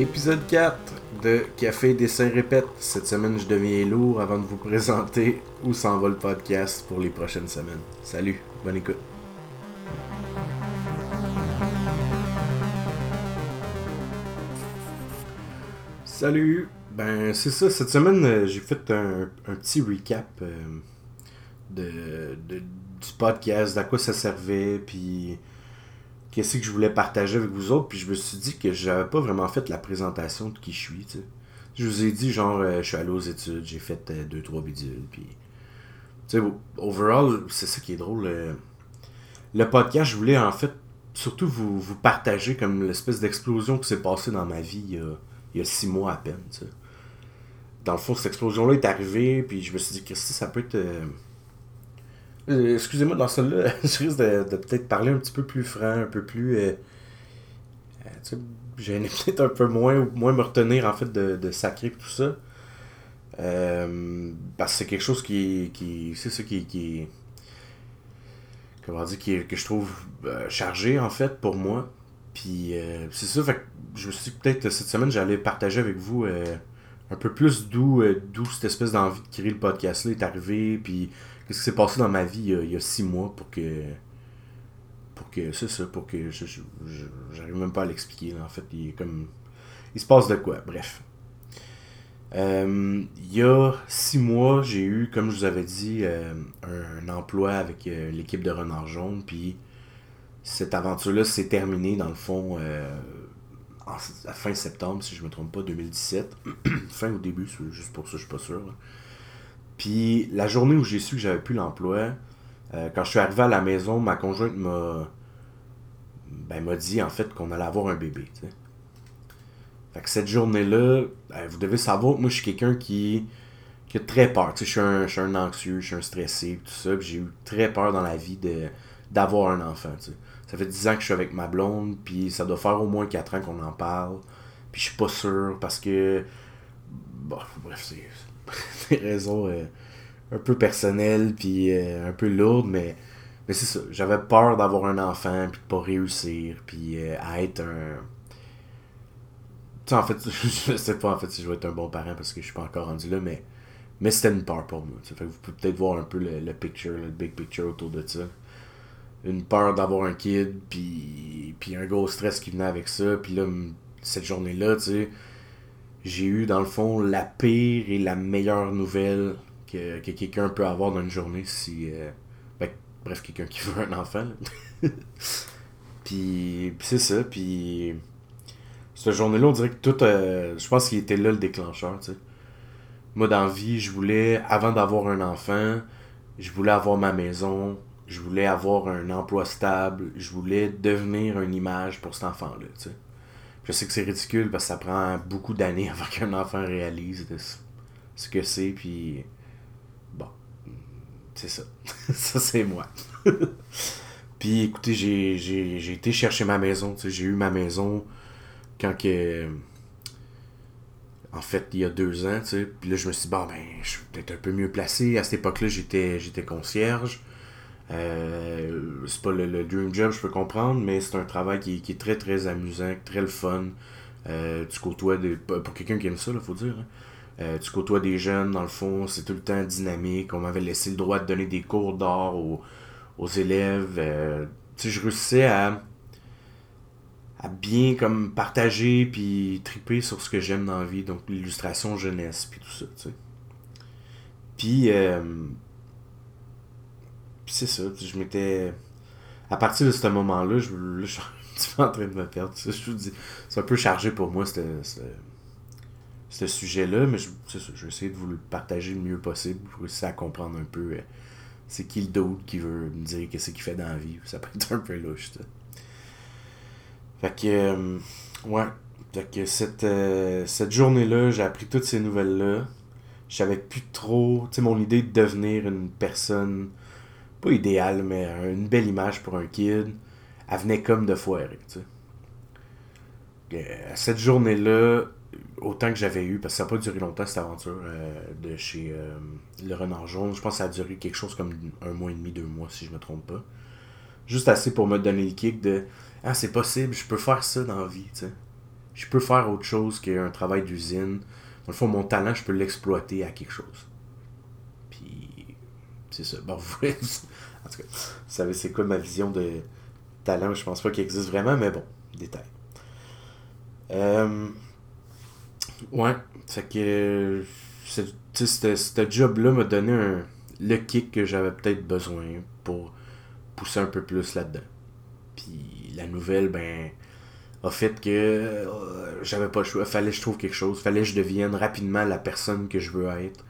Épisode 4 de Café Dessin Répète. Cette semaine, je deviens lourd avant de vous présenter où s'en va le podcast pour les prochaines semaines. Salut, bonne écoute. Salut, ben c'est ça, cette semaine euh, j'ai fait un, petit recap euh, de, de- du podcast, d'à quoi ça servait, puis qu'est-ce que je voulais partager avec vous autres, puis je me suis dit que j'avais pas vraiment fait la présentation de qui je suis, tu sais. Je vous ai dit, genre, euh, je suis allé aux études, j'ai fait 2-3 bidules, puis... Tu sais, overall, c'est ça qui est drôle. euh, le podcast, je voulais en fait surtout vous, vous partager comme l'espèce d'explosion qui s'est passée dans ma vie il y a, six mois à peine, tu sais. Dans le fond, cette explosion-là est arrivée, puis je me suis dit, Christy, ça peut être... euh, Excusez-moi, dans celle-là, je risque de, peut-être parler un petit peu plus franc, un peu plus. euh, euh, tu sais, gêné peut-être un peu moins, moins me retenir en fait de, de sacrer tout ça. Parce que c'est quelque chose qui. qui c'est ça qui, qui Comment dire, qui, que je trouve chargé en fait pour moi. Puis c'est ça, fait que je me suis dit que peut-être cette semaine j'allais partager avec vous un peu plus d'où d'où cette espèce d'envie de créer le podcast-là est arrivée, puis qu'est-ce qui s'est passé dans ma vie il y a, six mois pour que. Pour que. C'est ça, pour que. J'arrive même pas à l'expliquer, là, en fait. Il est comme. Il se passe de quoi, bref. Euh, il y a six mois, j'ai eu, comme je vous avais dit, euh, un, emploi avec euh, l'équipe de Renard Jaune, puis cette aventure-là s'est terminée, dans le fond, en, à fin septembre, si je me trompe pas, 2017. fin ou début, juste pour ça, je suis pas sûr. là. Puis la journée où j'ai su que j'avais plus l'emploi, euh, quand je suis arrivé à la maison, ma conjointe m'a ben, m'a dit en fait qu'on allait avoir un bébé. cette journée-là, ben, vous devez savoir que moi je suis quelqu'un qui, qui a très peur. Je suis un, un anxieux, je suis un stressé, tout ça. J'ai eu très peur dans la vie d'avoir un enfant. Ça fait 10 ans que je suis avec ma blonde, puis ça doit faire au moins 4 ans qu'on en parle. Puis je suis pas sûr parce que. Bref, c'est des raisons euh, un peu personnelles, puis euh, un peu lourdes, mais, mais c'est ça. J'avais peur d'avoir un enfant, puis de pas réussir, puis euh, à être un. Tu sais, en fait, je sais pas en fait si je vais être un bon parent parce que je suis pas encore rendu là, mais, mais c'était une peur pour moi. vous pouvez peut-être voir un peu le, le picture, le big picture autour de ça une peur d'avoir un kid, puis, puis un gros stress qui venait avec ça. Puis là, cette journée-là, tu sais, j'ai eu dans le fond la pire et la meilleure nouvelle que, que quelqu'un peut avoir dans une journée si. euh, ben, bref, quelqu'un qui veut un enfant. là. puis, c'est ça, puis. Cette journée-là, on dirait que tout. euh, je pense qu'il était là le déclencheur, tu sais. Moi, dans la vie, je voulais, avant d'avoir un enfant, je voulais avoir ma maison, je voulais avoir un emploi stable, je voulais devenir une image pour cet enfant-là, tu sais. Je sais que c'est ridicule parce que ça prend beaucoup d'années avant qu'un enfant réalise ce- que c'est, puis bon, c'est ça. ça, c'est moi. puis écoutez, j'ai, été chercher ma maison, j'ai eu ma maison quand que... En fait, il y a deux ans, tu sais, puis là, je me suis dit, bon, ben, je suis peut-être un peu mieux placé. À cette époque-là, j'étais concierge. Euh, c'est pas le, le dream job, je peux comprendre, mais c'est un travail qui, qui est très très amusant, très le fun. Euh, tu côtoies des. Pour quelqu'un qui aime ça, il faut dire. hein. Euh, tu côtoies des jeunes, dans le fond, c'est tout le temps dynamique. On m'avait laissé le droit de donner des cours d'art aux, aux élèves. Tu je réussissais à, à bien comme partager puis triper sur ce que j'aime dans la vie, donc l'illustration jeunesse puis tout ça, tu sais. Puis, puis c'est ça, je m'étais. À partir de ce moment-là, je, suis un petit peu en train de me perdre. sais, Je vous dis, c'est un peu chargé pour moi, ce, sujet-là, mais je, ça, je vais essayer de vous le partager le mieux possible pour réussir à comprendre un peu euh, c'est qui le d'autre qui veut me dire qu'est-ce qu'il fait dans la vie. Ça peut être un peu louche, ça. Fait que, euh, ouais. Fait que cette, euh, cette journée-là, j'ai appris toutes ces nouvelles-là. Je savais plus trop, tu sais, mon idée de devenir une personne, pas idéale, mais une belle image pour un kid, elle venait comme de foirer, tu sais. Euh, cette journée-là, autant que j'avais eu, parce que ça n'a pas duré longtemps cette aventure euh, de chez euh, Le Renard Jaune, je pense que ça a duré quelque chose comme un mois et demi, deux mois, si je me trompe pas. Juste assez pour me donner le kick de Ah, c'est possible, je peux faire ça dans la vie, tu sais. je peux faire autre chose qu'un travail d'usine. Dans le fond, mon talent, je peux l'exploiter à quelque chose. C'est ça. Bon, vous en tout cas, vous savez, c'est quoi ma vision de talent? Je pense pas qu'il existe vraiment, mais bon, détail. Euh, ouais, fait que ce job-là m'a donné un, le kick que j'avais peut-être besoin pour pousser un peu plus là-dedans. Puis la nouvelle, ben, a fait que euh, j'avais pas le choix. Fallait que je trouve quelque chose. Fallait que je devienne rapidement la personne que je veux être.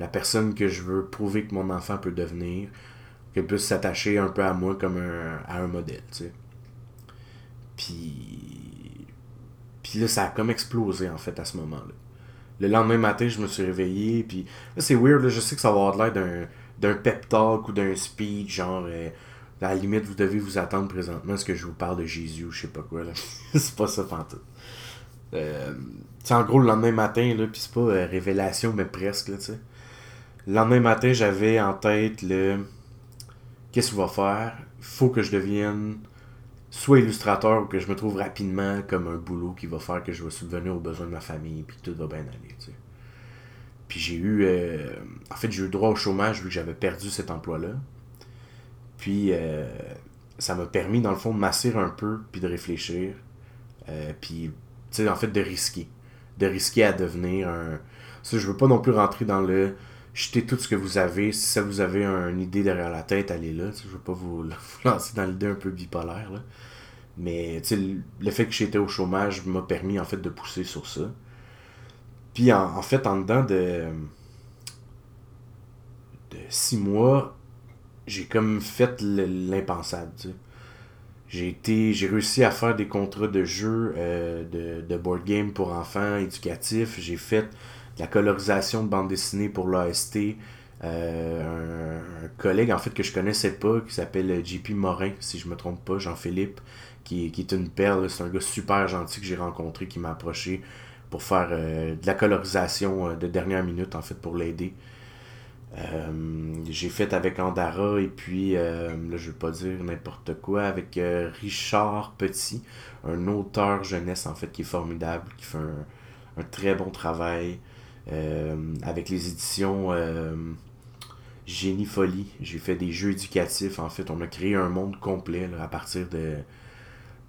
La personne que je veux prouver que mon enfant peut devenir. Qu'elle puisse s'attacher un peu à moi comme un, à un modèle, tu sais. Puis. Puis là, ça a comme explosé, en fait, à ce moment-là. Le lendemain matin, je me suis réveillé, puis là, c'est weird, là, je sais que ça va avoir l'air d'un, pep talk ou d'un speech, genre, euh, à la limite, vous devez vous attendre présentement à ce que je vous parle de Jésus ou je sais pas quoi, là. c'est pas ça, pantoute. Euh, en gros, le lendemain matin, là, puis c'est pas euh, révélation, mais presque, là, tu sais. Le lendemain matin, j'avais en tête le. Qu'est-ce qu'il va faire? Faut que je devienne soit illustrateur ou que je me trouve rapidement comme un boulot qui va faire que je vais subvenir aux besoins de ma famille puis tout va bien aller. Puis j'ai eu. Euh, en fait, j'ai eu droit au chômage vu que j'avais perdu cet emploi-là. Puis euh, ça m'a permis, dans le fond, de m'assurer un peu puis de réfléchir. Euh, puis, tu sais, en fait, de risquer. De risquer à devenir un. Ça, je veux pas non plus rentrer dans le jetez tout ce que vous avez. Si ça vous avez une idée derrière la tête, allez là. Je veux pas vous, lancer dans l'idée un peu bipolaire. Là. Mais le fait que j'étais au chômage m'a permis en fait de pousser sur ça. Puis en, fait, en dedans de, de six mois, j'ai comme fait l'impensable. J'ai été. J'ai réussi à faire des contrats de jeu euh, de board game pour enfants éducatifs. J'ai fait la colorisation de bande dessinée pour l'AST. Euh, un, collègue en fait que je connaissais pas qui s'appelle JP Morin si je me trompe pas Jean-Philippe qui, est une perle c'est un gars super gentil que j'ai rencontré qui m'a approché pour faire euh, de la colorisation euh, de dernière minute en fait pour l'aider j'ai fait avec Andara et puis là je vais pas dire n'importe quoi avec Richard Petit un auteur jeunesse en fait qui est formidable qui fait un très bon travail euh, avec les éditions euh, Génie Folie, j'ai fait des jeux éducatifs. En fait, on a créé un monde complet à partir de,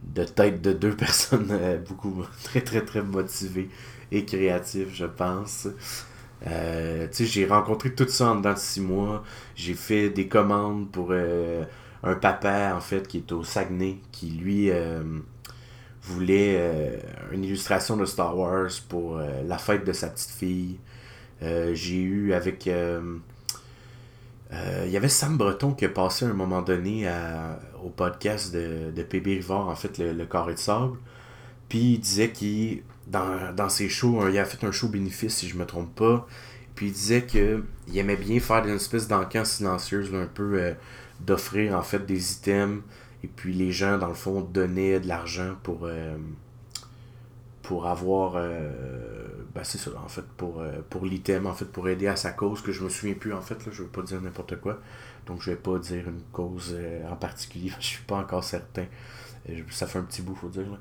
de tête de deux personnes euh, beaucoup très très très motivées et créatives, je pense. j'ai rencontré tout ça en dedans de six mois. J'ai fait des commandes pour un papa, en fait, qui est au Saguenay, qui lui voulait euh, une illustration de Star Wars pour euh, la fête de sa petite fille. Euh, j'ai eu avec. Il y avait Sam Breton qui a passé un moment donné au podcast de, de PB Rivard, en fait, le, Carré de Sable. Puis il disait qu'il, dans, dans ses shows, il a fait un show bénéfice, si je me trompe pas. Puis il disait qu'il aimait bien faire des espèces d'encans silencieuses, un peu d'offrir en fait des items et puis les gens, dans le fond, donnaient de l'argent pour, euh, pour avoir. Euh, ben c'est ça, en fait, pour, euh, pour l'item, en fait, pour aider à sa cause, que je me souviens plus, en fait, là, je veux pas dire n'importe quoi. Donc je vais pas dire une cause en particulier, je suis pas encore certain. ça fait un petit bout, faut dire.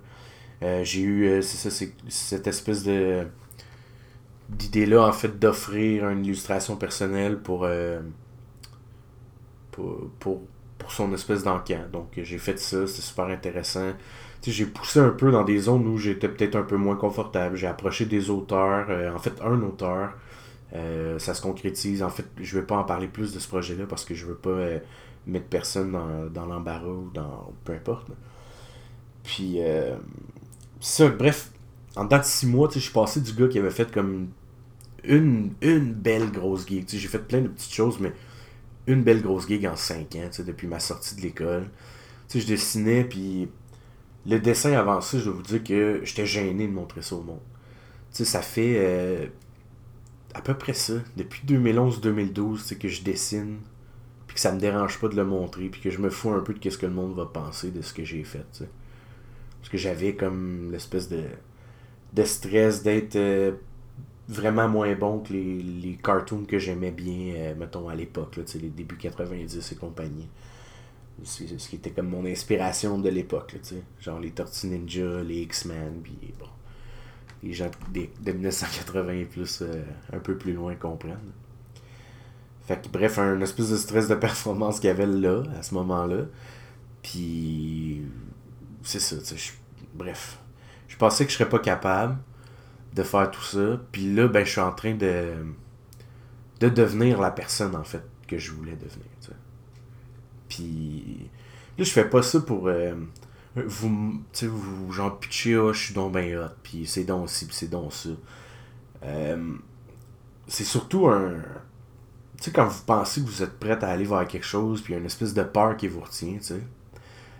J'ai eu, c'est ça, cette espèce de d'idée-là, en fait, d'offrir une illustration personnelle pour, pour pour son espèce d'encan. Donc j'ai fait ça, c'était super intéressant. J'ai poussé un peu dans des zones où j'étais peut-être un peu moins confortable. J'ai approché des auteurs, euh, en fait un auteur. Euh, ça se concrétise. En fait, je vais pas en parler plus de ce projet-là parce que je veux pas euh, mettre personne dans, l'embarras ou dans. peu importe. Puis ça, bref, en date de six mois, je suis passé du gars qui avait fait comme une, une belle grosse geek. J'ai fait plein de petites choses, mais une belle grosse gig en 5 ans, depuis ma sortie de l'école. Je dessinais, puis le dessin avancé, je dois vous dire que j'étais gêné de montrer ça au monde. ça fait euh, à peu près ça, depuis 2011-2012, que je dessine, puis que ça me dérange pas de le montrer, puis que je me fous un peu de ce que le monde va penser de ce que j'ai fait. Parce que j'avais comme l'espèce de, de stress d'être euh, vraiment moins bon que les, les cartoons que j'aimais bien, euh, mettons, à l'époque, les débuts 90 et compagnie. C'est ce qui était comme mon inspiration de l'époque, genre les Tortues Ninja, les X-Men, puis bon. les gens de, de 1980 et plus, euh, un peu plus loin comprennent. Fait bref, un espèce de stress de performance qu'il y avait là, à ce moment-là. Puis, c'est ça, tu sais. Bref, je pensais que je serais pas capable de faire tout ça. Puis là, ben, je suis en train de, de devenir la personne, en fait, que je voulais devenir. Puis, là, je fais pas ça pour. Euh, vous, vous, genre, pitcher, oh, je suis donc ben hot, puis c'est donc ci, puis c'est donc ça. Euh, c'est surtout un. Tu sais, quand vous pensez que vous êtes prêt à aller vers quelque chose, puis il y a une espèce de peur qui vous retient, tu sais.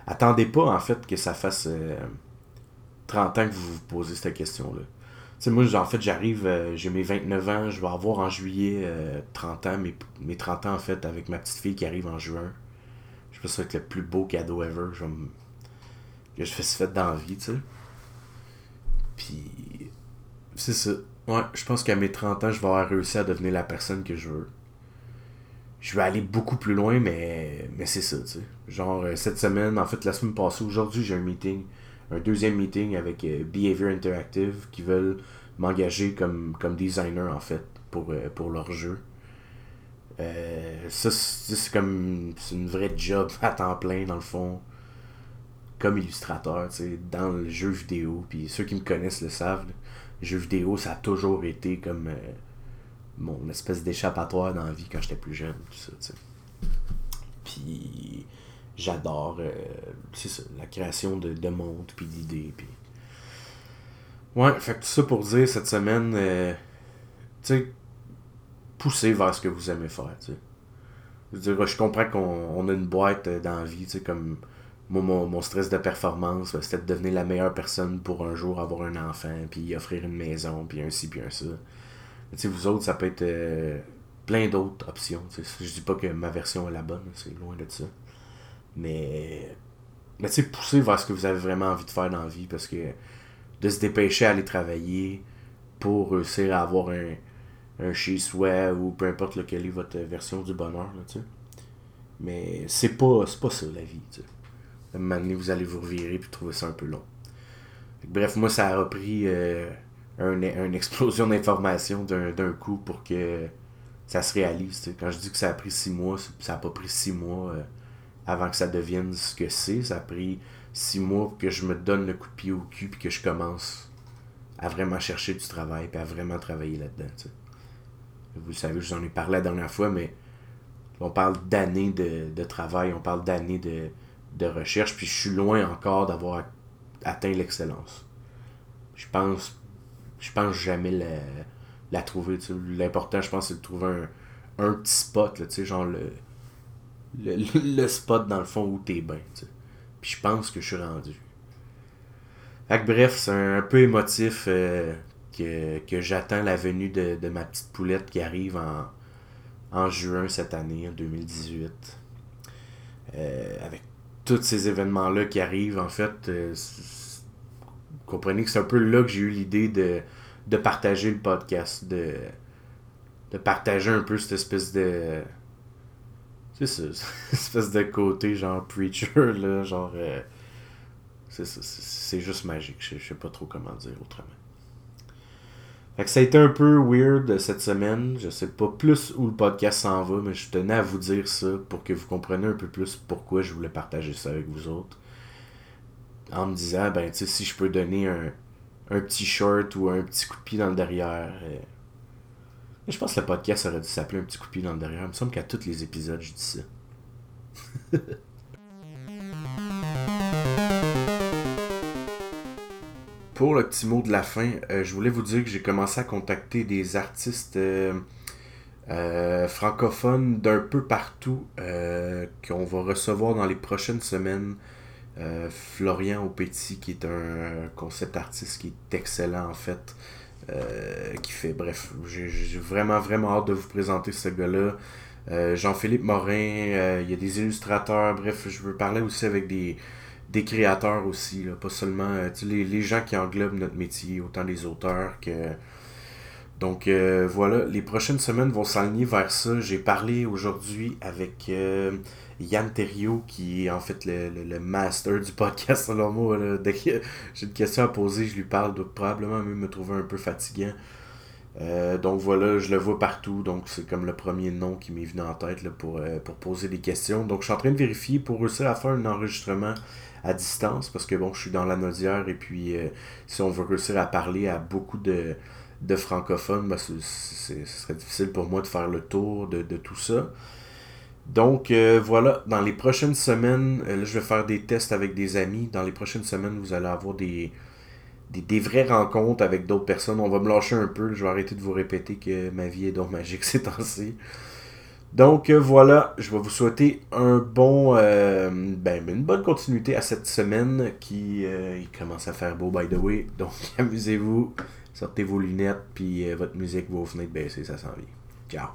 Attendez pas, en fait, que ça fasse 30 euh, ans que vous vous posez cette question-là. Sais, moi, en fait, j'arrive, euh, j'ai mes 29 ans, je vais avoir en juillet 30 ans, mes, mes 30 ans, en fait, avec ma petite fille qui arrive en juin. Je pense que ça va être le plus beau cadeau ever. Je vais que je fais fait dans la vie, tu sais. Puis, c'est ça. Ouais, je pense qu'à mes 30 ans, je vais avoir réussi à devenir la personne que je veux. Je vais aller beaucoup plus loin, mais, mais c'est ça, tu sais. Genre, euh, cette semaine, en fait, la semaine passée, aujourd'hui, j'ai un meeting, un deuxième meeting avec euh, Behavior Interactive qui veulent m'engager comme, comme designer, en fait, pour, euh, pour leur jeu. ça, c'est comme. C'est une vraie job à temps plein, dans le fond comme illustrateur, dans le jeu vidéo. Puis ceux qui me connaissent le savent. Le jeu vidéo, ça a toujours été comme euh, mon espèce d'échappatoire dans la vie quand j'étais plus jeune. Tout ça. Puis j'adore euh, la création de, de mondes, puis d'idées. Puis... Ouais, fait tout ça pour dire cette semaine, euh, tu sais, poussez vers ce que vous aimez faire. T'sais. Je je comprends qu'on a une boîte dans la vie, tu sais, comme moi, mon, stress de performance, c'était de devenir la meilleure personne pour un jour avoir un enfant, puis offrir une maison, puis un ci, puis un ça. Tu sais, vous autres, ça peut être euh, plein d'autres options. Je dis pas que ma version est la bonne, c'est loin de ça. Mais, mais tu sais, poussez vers ce que vous avez vraiment envie de faire dans la vie, parce que de se dépêcher à aller travailler pour réussir à avoir un, un chez-soi, ou peu importe lequel est votre version du bonheur, tu sais. Mais c'est pas, pas ça, la vie, tu sais un moment donné, vous allez vous revirer puis trouver ça un peu long. Bref, moi, ça a repris euh, une explosion d'informations d'un coup pour que ça se réalise. Quand je dis que ça a pris six mois, ça n'a pas pris six mois euh, avant que ça devienne ce que c'est. Ça a pris six mois que je me donne le coup de pied au cul puis que je commence à vraiment chercher du travail et à vraiment travailler là-dedans. Vous le savez, je vous en ai parlé la dernière fois, mais on parle d'années de, travail, on parle d'années de, recherche, puis je suis loin encore d'avoir atteint l'excellence. Je pense je pense jamais la, trouver. L'important, je pense, c'est de trouver un, un petit spot, là, genre le, le, spot dans le fond où t'es bien. Puis je pense que je suis rendu. Fait bref, c'est un, peu émotif euh, que, que j'attends la venue de, de, ma petite poulette qui arrive en, en juin cette année, en 2018. Euh, avec tous ces événements-là qui arrivent, en fait, euh, comprenez que c'est un peu là que j'ai eu l'idée de, de partager le podcast, de, de partager un peu cette espèce de. C'est ça, espèce de côté genre preacher, là, genre. Euh, c'est juste magique, je, je sais pas trop comment dire autrement. Fait que ça a été un peu weird cette semaine. Je sais pas plus où le podcast s'en va, mais je tenais à vous dire ça pour que vous compreniez un peu plus pourquoi je voulais partager ça avec vous autres. En me disant, ben, tu sais, si je peux donner un, petit short ou un petit coup de pied dans le derrière. Je pense que le podcast aurait dû s'appeler un petit coup de pied dans le derrière. Il me semble qu'à tous les épisodes, je dis ça. Pour le petit mot de la fin, euh, je voulais vous dire que j'ai commencé à contacter des artistes euh, euh, francophones d'un peu partout qu'on va recevoir dans les prochaines semaines. Florian Aupetit, qui est un concept artiste qui est excellent en fait. Qui fait, bref, j'ai vraiment vraiment hâte de vous présenter ce gars-là. Jean-Philippe Morin, il y a des illustrateurs, bref, je veux parler aussi avec des, des créateurs aussi, pas seulement euh, les, les, gens qui englobent notre métier, autant les auteurs que. Donc euh, voilà, les prochaines semaines vont s'aligner vers ça. J'ai parlé aujourd'hui avec euh, Yann Terrio, qui est en fait le, master du podcast, selon moi. Dès que j'ai une question à poser, je lui parle, doit probablement même me trouver un peu fatigant. Euh, donc voilà, je le vois partout, donc c'est comme le premier nom qui m'est venu en tête pour, euh, pour poser des questions. Donc je suis en train de vérifier pour réussir à faire un enregistrement à distance, parce que bon, je suis dans la Nodière et puis euh, si on veut réussir à parler à beaucoup de, de francophones, ben, ce serait difficile pour moi de faire le tour de, de tout ça. Donc voilà, dans les prochaines semaines, là, je vais faire des tests avec des amis. Dans les prochaines semaines, vous allez avoir des, des, vraies rencontres avec d'autres personnes. On va me lâcher un peu. Je vais arrêter de vous répéter que ma vie est donc magique ces temps-ci. Donc euh, voilà, je vais vous souhaiter un bon, euh, ben, une bonne continuité à cette semaine qui euh, commence à faire beau by the way. Donc amusez-vous, sortez vos lunettes, puis votre musique, vos fenêtres baissées, ça s'en vient. Ciao.